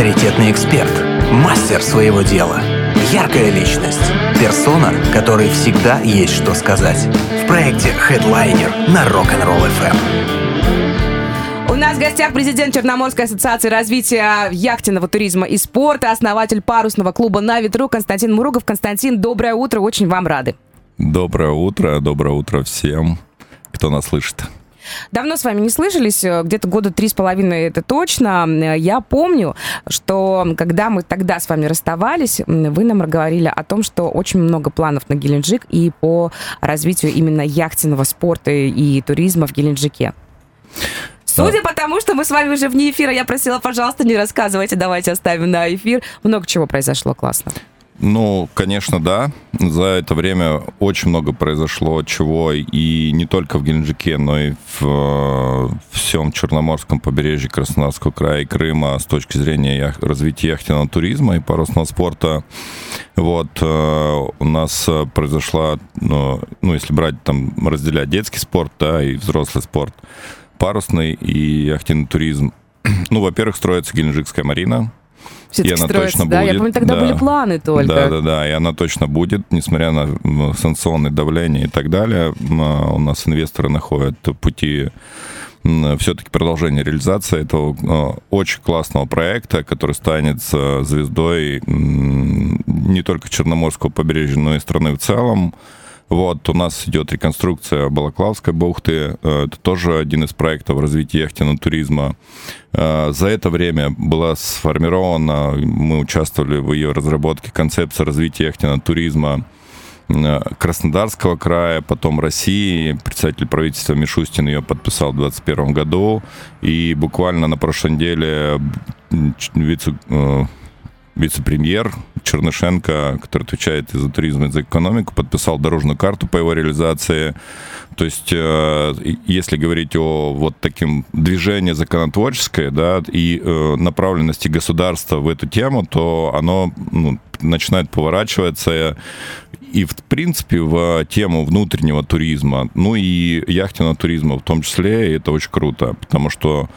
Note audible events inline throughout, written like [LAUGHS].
авторитетный эксперт, мастер своего дела, яркая личность, персона, которой всегда есть что сказать. В проекте Headliner на Rock'n'Roll FM. У нас в гостях президент Черноморской ассоциации развития яхтенного туризма и спорта, основатель парусного клуба «На ветру» Константин Муругов. Константин, доброе утро, очень вам рады. Доброе утро, доброе утро всем, кто нас слышит. Давно с вами не слышались, э, где-то года три с половиной это точно. Э, я помню, что когда мы тогда с вами расставались, вы нам говорили о том, что очень много планов на Геленджик и по развитию именно яхтенного спорта и туризма в Геленджике. Судя по тому, что мы с вами уже вне эфира, я просила, пожалуйста, не рассказывайте, давайте оставим на эфир. Много чего произошло классно. Ну, конечно, да. За это время очень много произошло чего, и не только в Геленджике, но и в э, всем Черноморском побережье Краснодарского края и Крыма с точки зрения ях- развития яхтенного туризма и парусного спорта. Вот, э, у нас произошла, ну, ну, если брать там, разделять детский спорт, да, и взрослый спорт, парусный и яхтенный туризм. [CLEARS THROAT] Ну, во-первых, строится Геленджикская марина, все-таки и она строится, точно да? будет. Я помню, тогда да. были планы только. Да, да, да, и она точно будет, несмотря на санкционное давление и так далее. У нас инвесторы находят пути все-таки продолжение реализации этого э, очень классного проекта, который станет звездой не только Черноморского побережья, но и страны в целом. Вот, у нас идет реконструкция Балаклавской бухты. Э, это тоже один из проектов развития яхтенного туризма. Э, за это время была сформирована, мы участвовали в ее разработке, концепция развития яхтенного туризма э, Краснодарского края, потом России. Представитель правительства Мишустин ее подписал в 2021 году. И буквально на прошлой неделе вице вице-премьер Чернышенко, который отвечает и за туризм, и за экономику, подписал дорожную карту по его реализации. То есть, э, если говорить о вот таким движении законотворческое, да, и э, направленности государства в эту тему, то оно ну, начинает поворачиваться и, в принципе, в тему внутреннего туризма, ну и яхтенного туризма в том числе, и это очень круто, потому что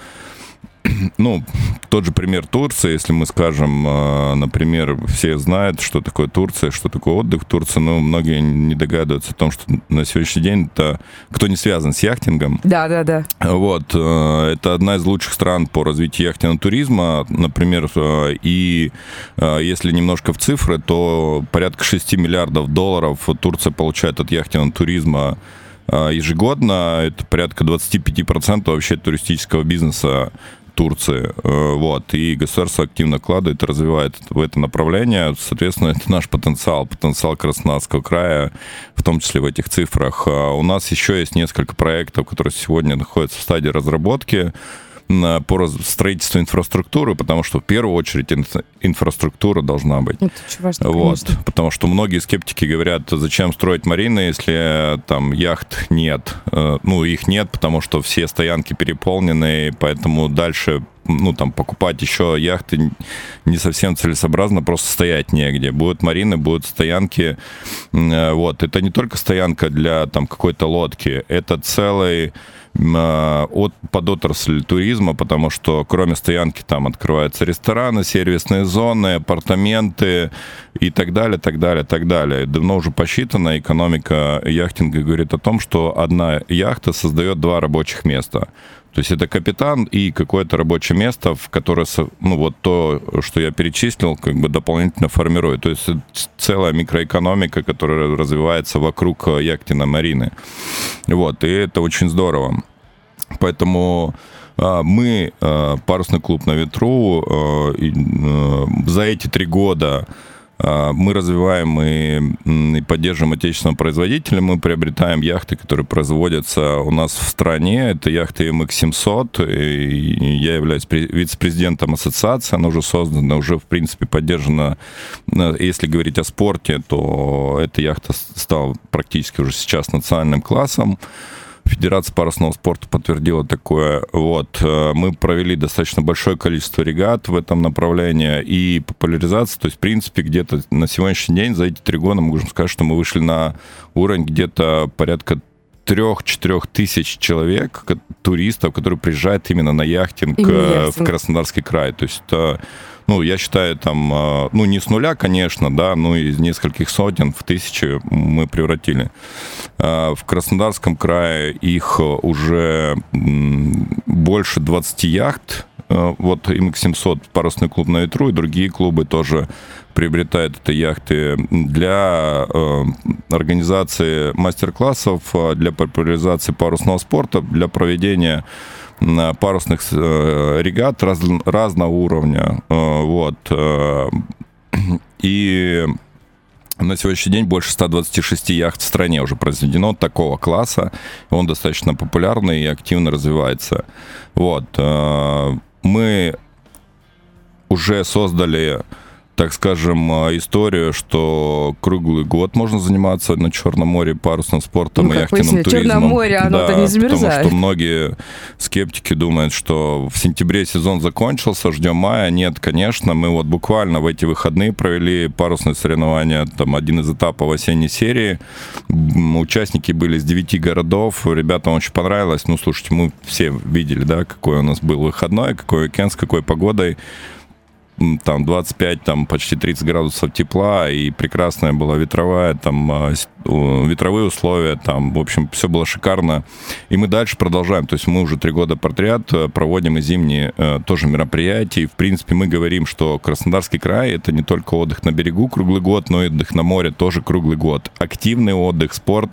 [CLEARS THROAT] ну, тот же пример Турции, если мы скажем, а, например, все знают, что такое Турция, что такое отдых в Турции, но многие не догадываются о том, что на сегодняшний день это кто не связан с яхтингом. Да, да, да. Вот, а, это одна из лучших стран по развитию яхтенного туризма, например, а, и если немножко в цифры, то порядка 6 миллиардов долларов Турция получает от яхтенного туризма ежегодно. Это порядка 25% вообще туристического бизнеса Турции. Э, вот. И государство активно вкладывает и развивает в это направление. Соответственно, это наш потенциал, потенциал Краснодарского края, в том числе в этих цифрах. А у нас еще есть несколько проектов, которые сегодня находятся в стадии разработки по строительству инфраструктуры, потому что в первую очередь инфраструктура должна быть. Это очень важно, вот, потому что многие скептики говорят, зачем строить марины, если там яхт нет. Э, ну, их нет, потому что все стоянки переполнены, поэтому дальше ну, там, покупать еще яхты не совсем целесообразно, просто стоять негде. Будут марины, будут стоянки. Э, вот. Это не только стоянка для там какой-то лодки, это целый Э, от, под отрасль туризма, потому что кроме стоянки там открываются рестораны, сервисные зоны, апартаменты и так далее, так далее, так далее. Давно уже посчитано, экономика яхтинга говорит о том, что одна яхта создает два рабочих места. То есть это капитан и какое-то рабочее место, в которое, ну, вот то, что я перечислил, как бы дополнительно формирует. То есть целая микроэкономика, которая развивается вокруг яхтина марины. Вот, и это очень здорово. Поэтому а, мы, а, парусный клуб на ветру, а, за эти три года мы развиваем и, и поддерживаем отечественного производителя. Мы приобретаем яхты, которые производятся у нас в стране. Это яхты MX-700. И я являюсь вице-президентом ассоциации. Она уже создана, уже, в принципе, поддержана. Если говорить о спорте, то эта яхта стала практически уже сейчас национальным классом. Федерация парусного спорта подтвердила такое. Вот. Э, мы провели достаточно большое количество регат в этом направлении и популяризация. То есть, в принципе, где-то на сегодняшний день, за эти три года, мы можем сказать, что мы вышли на уровень где-то порядка трех-четырех тысяч человек, туристов, которые приезжают именно на яхтинг, именно э, в Краснодарский край. То есть это ну, я считаю, там, э, ну, не с нуля, конечно, да, но из нескольких сотен в тысячи мы превратили. Э, в Краснодарском крае их уже больше 20 яхт, вот МХ-700 парусный клуб на ветру, и другие клубы тоже приобретают эти яхты для э, организации мастер-классов, для популяризации парусного спорта, для проведения парусных э, регат раз, разного уровня. Э, вот. Э, и на сегодняшний день больше 126 яхт в стране уже произведено такого класса. Он достаточно популярный и активно развивается. Вот. Мы уже создали так скажем, а, историю, что круглый год можно заниматься на Черном море парусным спортом ну, и яхтенным туризмом. Черное море, оно да, не замерзает. Потому что многие скептики думают, что в сентябре сезон закончился, ждем мая. Нет, конечно, мы вот буквально в эти выходные провели парусные соревнования, там один из этапов осенней серии. Участники были из девяти городов, ребятам очень понравилось. Ну, слушайте, мы все видели, да, какой у нас был выходной, какой уикенд, с какой погодой там 25, там почти 30 градусов тепла, и прекрасная была ветровая, там а, ветровые условия, там, в общем, все было шикарно. И мы дальше продолжаем, то есть мы уже три года подряд э, проводим и зимние э, тоже мероприятия, и, в принципе, мы говорим, что Краснодарский край — это не только отдых на берегу круглый год, но и отдых на море тоже круглый год. Активный отдых, спорт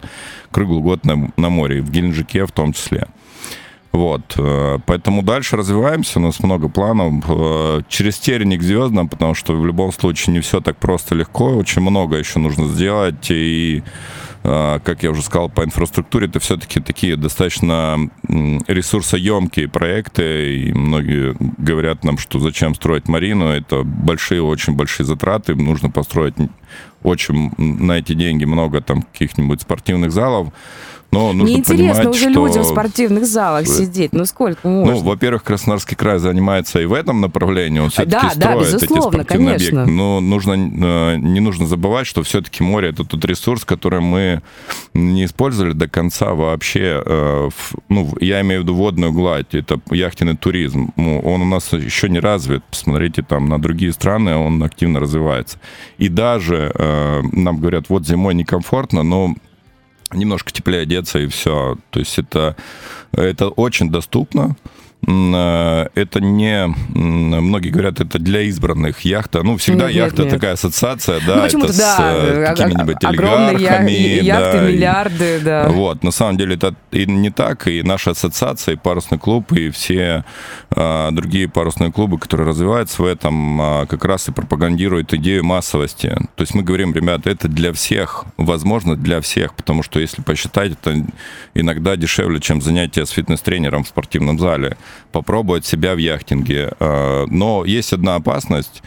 круглый год на, на море, в Геленджике в том числе. Вот, э, поэтому дальше развиваемся, у нас много планов. Э, через терник звездам, потому что в любом случае не все так просто легко, очень много еще нужно сделать. И, э, как я уже сказал, по инфраструктуре это все-таки такие достаточно ресурсоемкие проекты. И многие говорят нам, что зачем строить марину, это большие, очень большие затраты, нужно построить очень на эти деньги много там каких-нибудь спортивных залов. Но нужно Неинтересно понимать, уже что... людям в спортивных залах сидеть. Ну сколько можно? Ну, во-первых, Краснодарский край занимается и в этом направлении. Он все-таки да, строит да, эти спортивные конечно. объекты. Но нужно, э, не нужно забывать, что все-таки море это тот ресурс, который мы не использовали до конца вообще. Э, ну, я имею в виду водную гладь. Это яхтенный туризм. Ну, он у нас еще не развит. Посмотрите там на другие страны, он активно развивается. И даже э, нам говорят, вот зимой некомфортно, но немножко теплее одеться и все. То есть это, это очень доступно. Э, это не, многие говорят, это для избранных яхта. Ну, всегда нет, яхта нет. такая ассоциация, да, ну, это да, с э, какими-нибудь олигархами. Яхты, да, миллиарды, да. Вот, на самом деле это и не так, и наша ассоциация, и парусный клуб, и все а, другие парусные клубы, которые развиваются в этом, а, как раз и пропагандируют идею массовости. То есть мы говорим, ребята, это для всех, возможно, для всех, потому что если посчитать, это иногда дешевле, чем занятие с фитнес-тренером в спортивном зале попробовать себя в яхтинге. А, но есть одна опасность.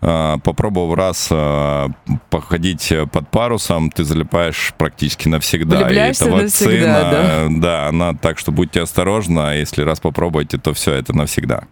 А, попробовав раз а, походить под парусом, ты залипаешь практически навсегда. И эта вакцина, да? да, она так, что будьте осторожны. Если раз попробуете, то все, это навсегда.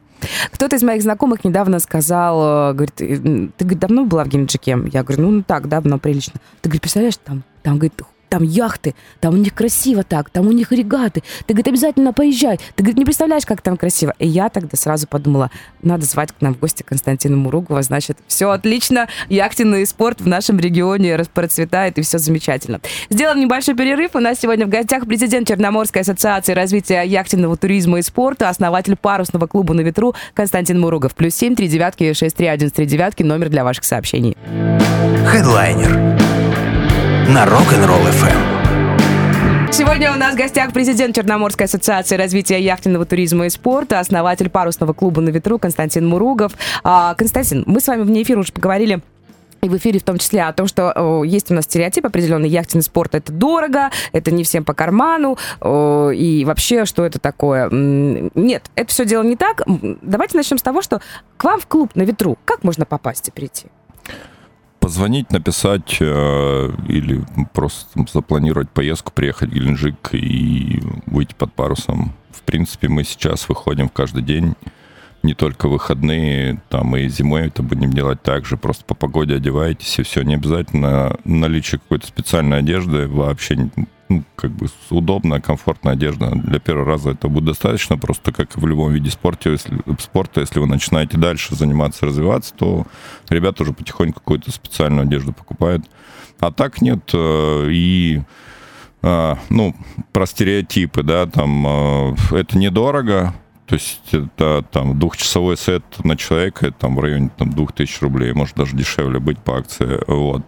Кто-то из моих знакомых недавно сказал, говорит, ты говорит, давно была в Геленджике? Я говорю, ну, так, давно, прилично. Ты, говорит, представляешь, там, там, говорит, там яхты, там у них красиво так, там у них регаты. Ты, говорит, обязательно поезжай. Ты, говорит, не представляешь, как там красиво. И я тогда сразу подумала, надо звать к нам в гости Константина Муругова, значит, все отлично, яхтенный спорт в нашем регионе распроцветает, и все замечательно. Сделаем небольшой перерыв. У нас сегодня в гостях президент Черноморской ассоциации развития яхтенного туризма и спорта, основатель парусного клуба «На ветру» Константин Муругов. Плюс семь, три девятки, шесть, три, один, три девятки, номер для ваших сообщений. Хедлайнер на Rock'n'Roll FM. Сегодня у нас в гостях президент Черноморской ассоциации развития яхтенного туризма и спорта, основатель парусного клуба «На ветру» Константин Муругов. А, Константин, мы с вами вне эфира уже поговорили и в эфире в том числе о том, что о, есть у нас стереотип определенный, яхтенный спорт это дорого, это не всем по карману, о, и вообще, что это такое? Нет, это все дело не так. Давайте начнем с того, что к вам в клуб на ветру как можно попасть и прийти? Позвонить, написать э, или просто запланировать поездку, приехать в Геленджик и выйти под парусом. В принципе, мы сейчас выходим каждый день, не только выходные, там и зимой это будем делать так же. Просто по погоде одеваетесь, и все. Не обязательно наличие какой-то специальной одежды вообще. Ну, как бы удобная, комфортная одежда. Для первого раза это будет достаточно, просто как и в любом виде спорта, если, спорта, если вы начинаете дальше заниматься, развиваться, то ребята уже потихоньку какую-то специальную одежду покупают. А так нет. Э, и а, ну, про стереотипы, да, там, э, это недорого, то есть это там двухчасовой сет на человека, там в районе там, 2000 рублей, может даже дешевле быть по акции. Вот.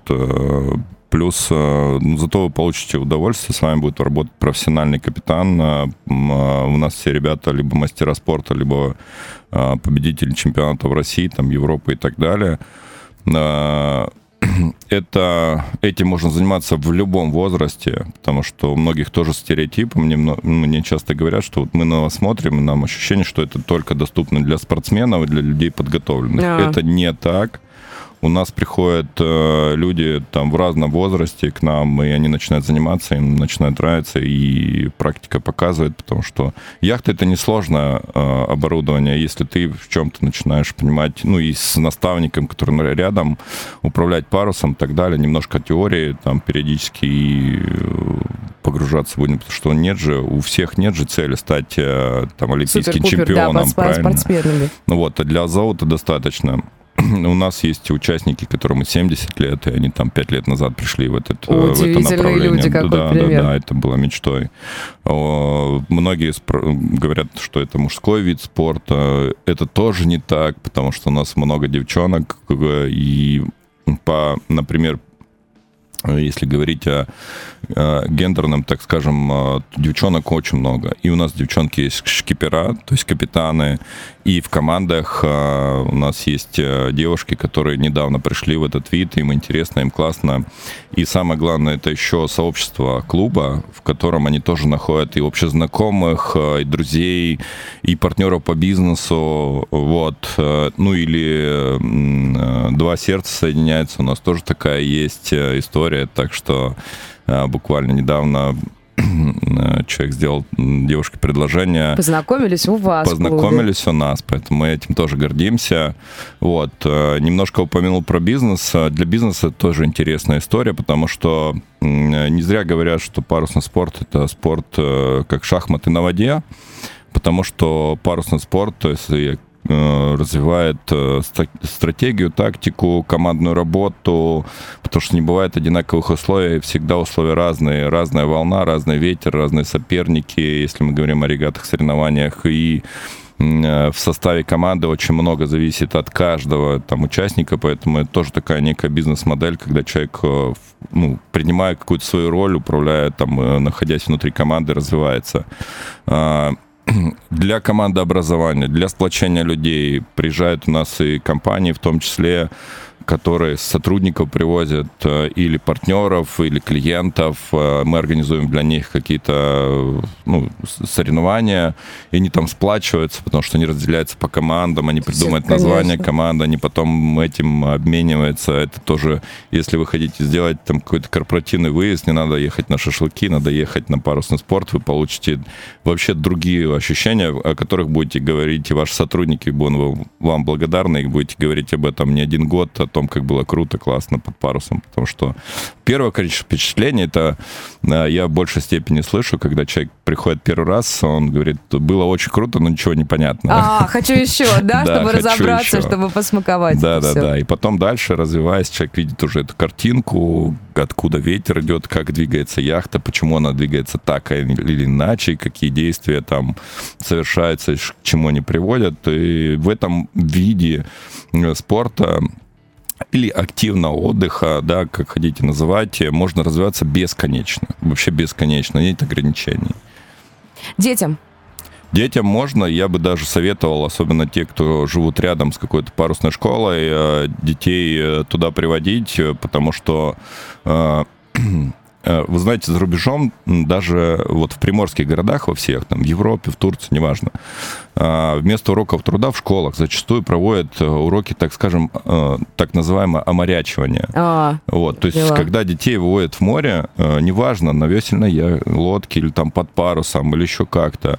Э, плюс э, ну, зато вы получите удовольствие, с вами будет работать профессиональный капитан. Э, у нас все ребята либо мастера спорта, либо победители чемпионата в России, там, Европы и так далее [CLEARS THROAT] это, этим можно заниматься в любом возрасте, потому что у многих тоже стереотипы. Мне, мне часто говорят, что вот мы на вас смотрим, и нам ощущение, что это только доступно для спортсменов и для людей подготовленных. А. Это не так у нас приходят э, люди там в разном возрасте к нам, и они начинают заниматься, им начинает нравиться, и практика показывает, потому что яхта это несложное э, оборудование, если ты в чем-то начинаешь понимать, ну и с наставником, который рядом, управлять парусом и так далее, немножко теории, там периодически и э, погружаться будем, потому что нет же, у всех нет же цели стать э, там олимпийским чемпионом, да, правильно? Спортсменами. Ну вот, а для золота достаточно [CLEARS THROAT] у нас есть участники, которым 70 лет, и они там 5 лет назад пришли в, этот, э, в это направление. Люди, какой да, пример. да, да, это было мечтой. Многие говорят, что это мужской вид спорта. Это тоже не так, потому что у нас много девчонок, и по, например, если говорить о, о гендерном, так скажем, девчонок очень много. И у нас девчонки есть шкипера, то есть капитаны, и в командах э, у нас есть э, девушки, которые недавно пришли в этот вид, им интересно, им классно. И самое главное, это еще сообщество клуба, в котором они тоже находят и общезнакомых, э, и друзей, и партнеров по бизнесу. Вот. Ну или два сердца соединяются. У нас тоже такая есть история. Так что буквально недавно [CLEARS THROAT] человек сделал девушке предложение. Познакомились у вас. Познакомились у нас, поэтому мы этим тоже гордимся. Вот. Э, немножко упомянул про бизнес. Для бизнеса это тоже интересная история, потому что не зря говорят, что парусный спорт — это спорт э, как шахматы на воде, потому что парусный спорт, то есть Э, развивает э, стратегию, тактику, командную работу, потому что не бывает одинаковых условий, всегда условия разные, разная волна, разный ветер, разные соперники, если мы говорим о регатах, соревнованиях, и э, в составе команды очень много зависит от каждого там участника, поэтому это тоже такая некая бизнес-модель, когда человек, ну, принимая какую-то свою роль, управляя там, находясь внутри команды, развивается. [CLEARS THROAT] Для командообразования, для сплочения людей приезжают у нас и компании, в том числе которые сотрудников привозят э, или партнеров, или клиентов. Э, мы организуем для них какие-то ну, соревнования, и они там сплачиваются, потому что они разделяются по командам, они придумают Все, название команды, они потом этим обмениваются. Это тоже, если вы хотите сделать там какой-то корпоративный выезд, не надо ехать на шашлыки, надо ехать на парусный спорт, вы получите вообще другие ощущения, о которых будете говорить, и ваши сотрудники будут вам благодарны, и будете говорить об этом не один год, о том, том, как было круто, классно под парусом, потому что первое количество впечатлений, это э, я в большей степени слышу, когда человек приходит первый раз, он говорит, было очень круто, но ничего не понятно. А, хочу еще, [LAUGHS] да, чтобы разобраться, чтобы посмаковать. Да, да, да. И потом дальше, развиваясь, человек видит уже эту картинку, откуда ветер идет, как двигается яхта, почему она двигается так или иначе, какие действия там совершаются, к чему они приводят. И в этом виде э, спорта или активного отдыха, да, как хотите называть, можно развиваться бесконечно. Вообще бесконечно, нет ограничений. Детям? Детям можно, я бы даже советовал, особенно те, кто живут рядом с какой-то парусной школой, э, детей э, туда приводить, э, потому что [CLEARS THROAT] вы знаете, за рубежом, даже вот в приморских городах во всех, там, в Европе, в Турции, неважно, э, вместо уроков труда в школах зачастую проводят э, уроки, так скажем, так называемое оморячивание. А, вот, то есть, дела. когда детей выводят в море, неважно, на весельной лодке или там под парусом или еще как-то,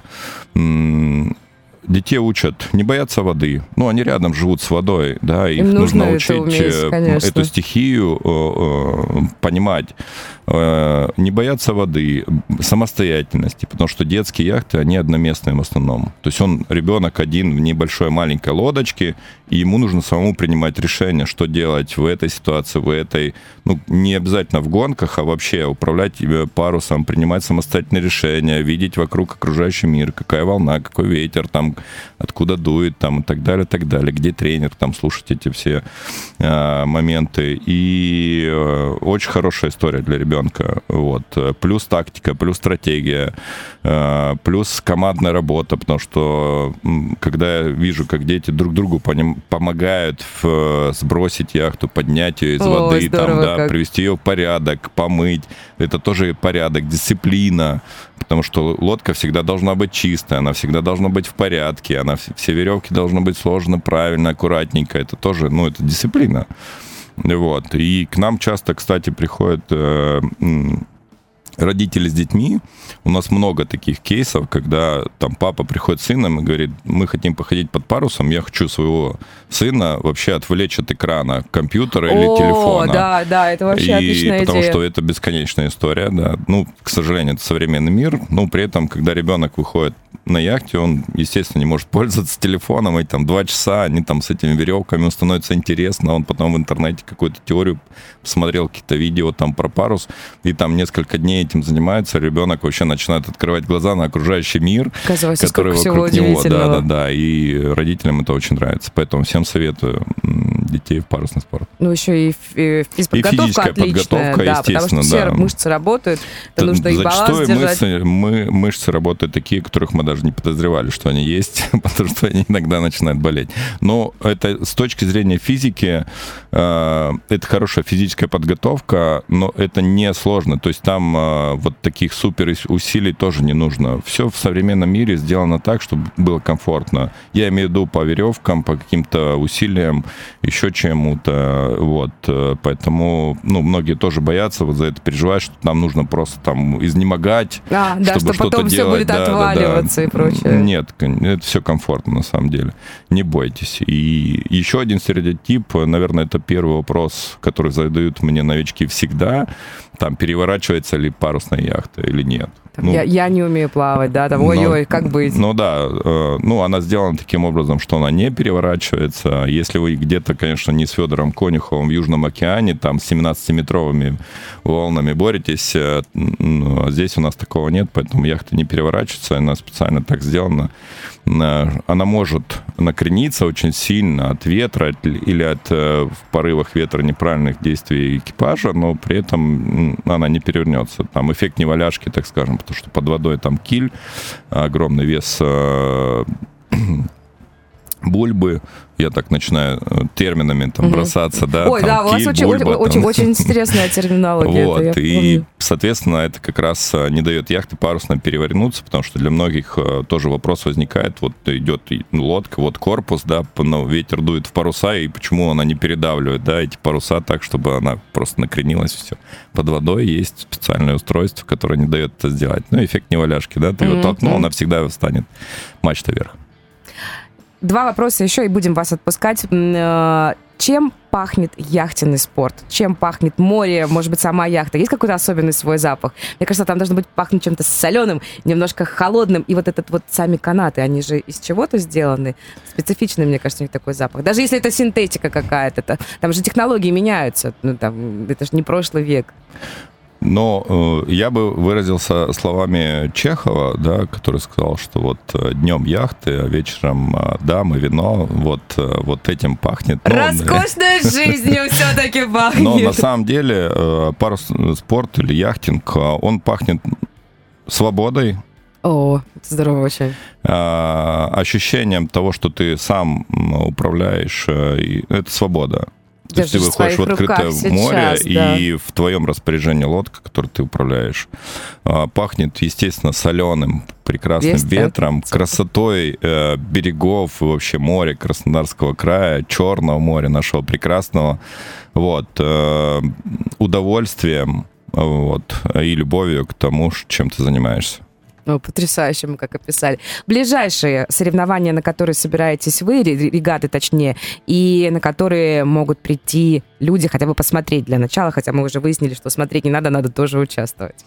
детей учат не бояться воды. Ну, они рядом живут с водой, да, их Им нужно, нужно учить уметь, эту стихию, понимать. Э, не бояться воды, самостоятельности, потому что детские яхты, они одноместные в основном. То есть он, ребенок один в небольшой маленькой лодочке, и ему нужно самому принимать решение, что делать в этой ситуации, в этой, ну, не обязательно в гонках, а вообще управлять парусом, принимать самостоятельные решения, видеть вокруг окружающий мир, какая волна, какой ветер, там, откуда дует, там, и так далее, и так далее, где тренер, там, слушать эти все э, моменты. И э, очень хорошая история для ребенка. Вот. Плюс тактика, плюс стратегия, э, плюс командная работа, потому что когда я вижу, как дети друг другу помогают в, сбросить яхту, поднять ее из О, воды, там, да, привести ее в порядок, помыть, это тоже порядок, дисциплина, потому что лодка всегда должна быть чистая, она всегда должна быть в порядке, она все веревки должны быть сложены правильно, аккуратненько. Это тоже, ну, это дисциплина. Вот. И к нам часто, кстати, приходят э, родители с детьми. У нас много таких кейсов, когда там папа приходит с сыном и говорит, мы хотим походить под парусом, я хочу своего сына вообще отвлечь от экрана компьютера О, или телефона. да, да, это вообще и отличная потому идея. что это бесконечная история, да. Ну, к сожалению, это современный мир, но при этом, когда ребенок выходит на яхте, он, естественно, не может пользоваться телефоном, и там два часа, они там с этими веревками, ему становится интересно, он потом в интернете какую-то теорию посмотрел, какие-то видео там про парус, и там несколько дней этим занимается, ребенок вообще начинает открывать глаза на окружающий мир, Казалось, который вокруг него. Да, да, да, и родителям это очень нравится, поэтому всем советую детей в парусный спорт. Ну, еще и, и физподготовка и отличная, подготовка, да, потому что все да. мышцы работают, это нужно и баланс держать. Мышцы, мы, мышцы работают такие, которых мы даже не подозревали, что они есть, [LAUGHS] потому что они иногда начинают болеть. Но это с точки зрения физики, э, это хорошая физическая подготовка, но это не сложно. То есть там э, вот таких супер усилий тоже не нужно. Все в современном мире сделано так, чтобы было комфортно. Я имею в виду по веревкам, по каким-то усилиям, еще чему-то. Вот. Э, поэтому, ну, многие тоже боятся вот за это, переживают, что нам нужно просто там изнемогать, а, да, чтобы что потом все будет да, отваливаться да, да. и прочее. Нет, это все комфортно на самом деле. Не бойтесь. И еще один стереотип, наверное, это первый вопрос, который задают мне новички всегда, там, переворачивается ли парусная яхта или нет. Там, ну, я, я не умею плавать, да, там, ой-ой, как быть? Ну да, э, ну она сделана таким образом, что она не переворачивается. Если вы где-то, конечно, не с Федором Конюховым в Южном океане, там с 17-метровыми волнами боретесь, э, ну, здесь у нас такого нет, поэтому яхта не переворачивается, она специально так сделана. Э, она может накрениться очень сильно от ветра или от э, в порывах ветра неправильных действий экипажа, но при этом она не перевернется. Там эффект неваляшки, так скажем, потому что под водой там киль, огромный вес э, бульбы, я так начинаю э, терминами там угу. бросаться, да. Ой, там, да, у вас очень, бульба, очень, очень интересная терминология. Вот, это и, соответственно, это как раз э, не дает яхте парусно перевернуться, потому что для многих э, тоже вопрос возникает, вот идет лодка, вот корпус, да, но ветер дует в паруса, и почему она не передавливает, да, эти паруса так, чтобы она просто накренилась, все. Под водой есть специальное устройство, которое не дает это сделать. Ну, эффект неваляшки, да, ты mm-hmm. ее толкнул, она всегда встанет мачта вверх. Два вопроса еще, и будем вас отпускать. Э, чем пахнет яхтенный спорт? Чем пахнет море, может быть, сама яхта? Есть какой-то особенный свой запах? Мне кажется, там должно быть пахнуть чем-то соленым, немножко холодным. И вот этот вот сами канаты, они же из чего-то сделаны. Специфичный, мне кажется, у них такой запах. Даже если это синтетика какая-то, то, там же технологии меняются. Ну, там, это же не прошлый век. Но э, я бы выразился словами Чехова, да, который сказал, что вот э, днем яхты, а вечером э, дамы, вино, вот, э, вот этим пахнет. Но, Роскошной [LAUGHS] жизнью все-таки пахнет. Но на самом деле э, парус спорт или яхтинг, э, он пахнет свободой, о, здорово очень. А, ощущением того, что ты сам управляешь, это свобода. То есть ты выходишь в открытое море, сейчас, да. и в твоем распоряжении лодка, которую ты управляешь, а, пахнет, естественно, соленым, прекрасным Весь ветром, так? красотой э, берегов и вообще моря Краснодарского края, Черного моря нашего прекрасного, вот, э, удовольствием, вот, и любовью к тому, чем ты занимаешься. Ну, потрясающе мы как описали. Ближайшие соревнования, на которые собираетесь вы, регаты точнее, и на которые могут прийти люди хотя бы посмотреть для начала, хотя мы уже выяснили, что смотреть не надо, надо тоже участвовать?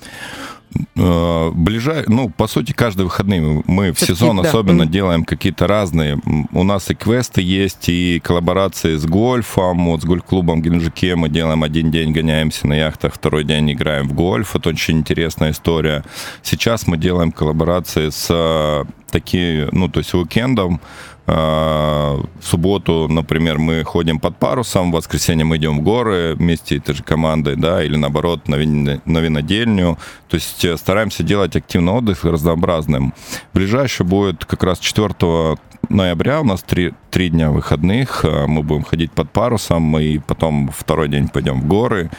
Э, ближай, ну, по сути, каждые выходные мы в сезон да. особенно mm. делаем какие-то разные. У нас и квесты есть, и коллаборации с гольфом. Вот с гольф-клубом Геленджике мы делаем один день, гоняемся на яхтах, второй день играем в гольф. Это очень интересная история. Сейчас мы делаем коллаборации с э, такие, ну, то есть уикендом, в субботу, например, мы ходим под парусом, в воскресенье мы идем в горы вместе этой же командой, да, или наоборот на винодельню. То есть э, стараемся делать активный отдых разнообразным. Ближайший будет как раз 4 ноября, у нас три, три дня выходных, э, мы будем ходить под парусом, и потом второй день пойдем в горы.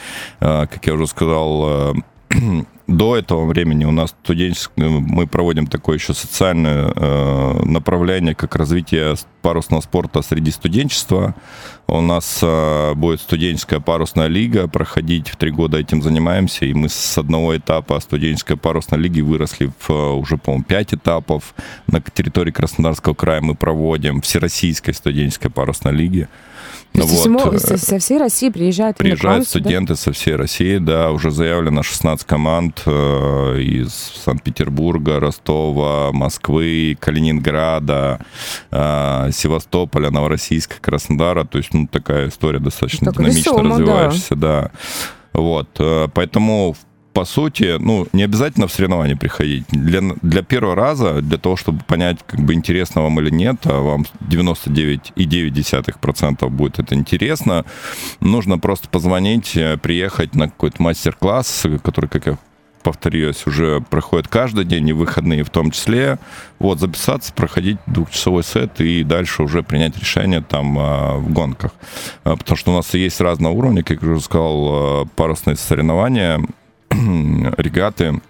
Э, как я уже сказал, [CLEARS THROAT] до этого времени у нас студенческое, мы проводим такое еще социальное э, направление, как развитие парусного спорта среди студенчества. У нас э, будет студенческая парусная лига проходить, в три года этим занимаемся, и мы с одного этапа студенческой парусной лиги выросли в уже, по-моему, пять этапов. На территории Краснодарского края мы проводим Всероссийской студенческой парусной лиги. То есть вот. со, со всей России приезжают Приезжают студенты да? со всей России, да, уже заявлено 16 команд э, из Санкт-Петербурга, Ростова, Москвы, Калининграда, э, Севастополя, Новороссийска, Краснодара. То есть, ну, такая история достаточно так динамично весомо, развивающаяся, да. да. Вот, э, поэтому по сути, ну, не обязательно в соревнования приходить. Для, для первого раза, для того, чтобы понять, как бы интересно вам или нет, а вам 99,9% будет это интересно, нужно просто позвонить, приехать на какой-то мастер-класс, который, как я повторюсь, уже проходит каждый день, и выходные в том числе. Вот, записаться, проходить двухчасовой сет и дальше уже принять решение там а, в гонках. А, потому что у нас есть разного уровня, как я уже сказал, а, парусные соревнования, [CLEARS THROAT] регаты,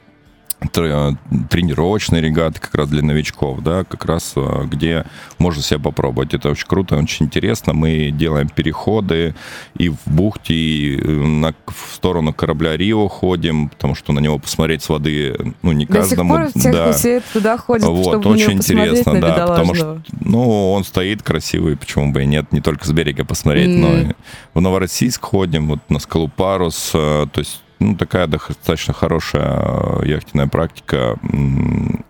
тренировочные регаты как раз для новичков, да, как раз а, где можно себя попробовать. Это очень круто, очень интересно. Мы делаем переходы и в бухте, и э, на, в сторону корабля Рио ходим, потому что на него посмотреть с воды, ну, не До каждому. До сих пор да. все туда ходят, вот, чтобы очень интересно, да, потому что, ну, он стоит красивый, почему бы и нет, не только с берега посмотреть, mm. но и в Новороссийск ходим, вот на скалу Парус, э, то есть ну, такая достаточно хорошая э, яхтенная практика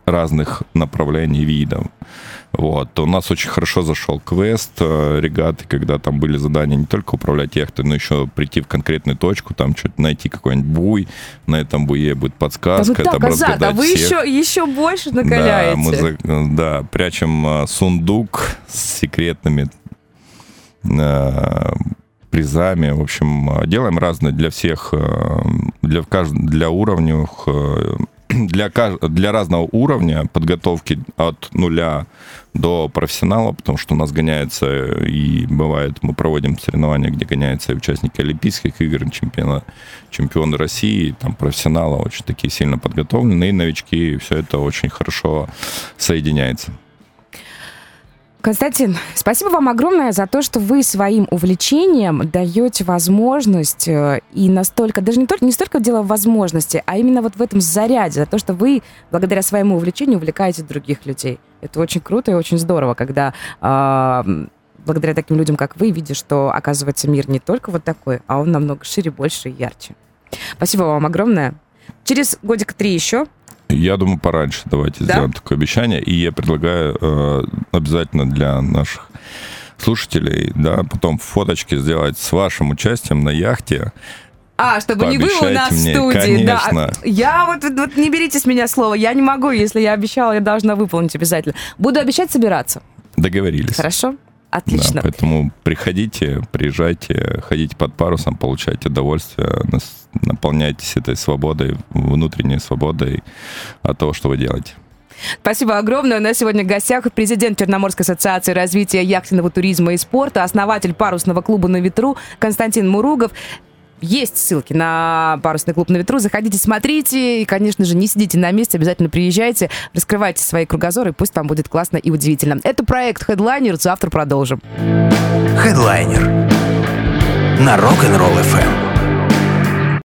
разных направлений, видов. Вот. У нас очень хорошо зашел квест э, регаты, когда там были задания не только управлять яхтой, но еще прийти в конкретную точку, там что-то найти какой-нибудь буй, на этом буе будет подсказка, да там так, разгадать а вы всех. еще, еще больше накаляете. Да, мы за, да, прячем э, сундук с секретными призами. В общем, делаем разные для всех, э, для, для уровней, э, [CLEARS THROAT] для, для разного уровня подготовки от нуля до профессионала, потому что у нас гоняется и бывает, мы проводим соревнования, где гоняются и участники Олимпийских игр, чемпиона, чемпионы России, там профессионалы очень такие сильно подготовленные, новички, и все это очень хорошо соединяется. Константин, спасибо вам огромное за то, что вы своим увлечением даете возможность э, и настолько, даже не только не столько дело в возможности, а именно вот в этом заряде, за то, что вы благодаря своему увлечению увлекаете других людей. Это очень круто и очень здорово, когда э, благодаря таким людям, как вы, видишь, что оказывается мир не только вот такой, а он намного шире, больше и ярче. Спасибо вам огромное. Через годик три еще я думаю, пораньше давайте да? сделаем такое обещание. И я предлагаю э, обязательно для наших слушателей, да, потом фоточки сделать с вашим участием на яхте. А, чтобы не было у нас мне, в студии. Конечно. Да. Я вот, вот не берите с меня слово. Я не могу, если я обещала, я должна выполнить обязательно. Буду обещать собираться. Договорились. Хорошо. Отлично. Да, поэтому приходите, приезжайте, ходите под парусом, получайте удовольствие, наполняйтесь этой свободой, внутренней свободой от того, что вы делаете. Спасибо огромное. У нас сегодня в гостях президент Черноморской ассоциации развития яхтенного туризма и спорта, основатель парусного клуба «На ветру» Константин Муругов. Есть ссылки на парусный клуб на ветру. Заходите, смотрите. И, конечно же, не сидите на месте, обязательно приезжайте, раскрывайте свои кругозоры, пусть вам будет классно и удивительно. Это проект Headliner. Завтра продолжим. Headliner на Rock'n'Roll FM.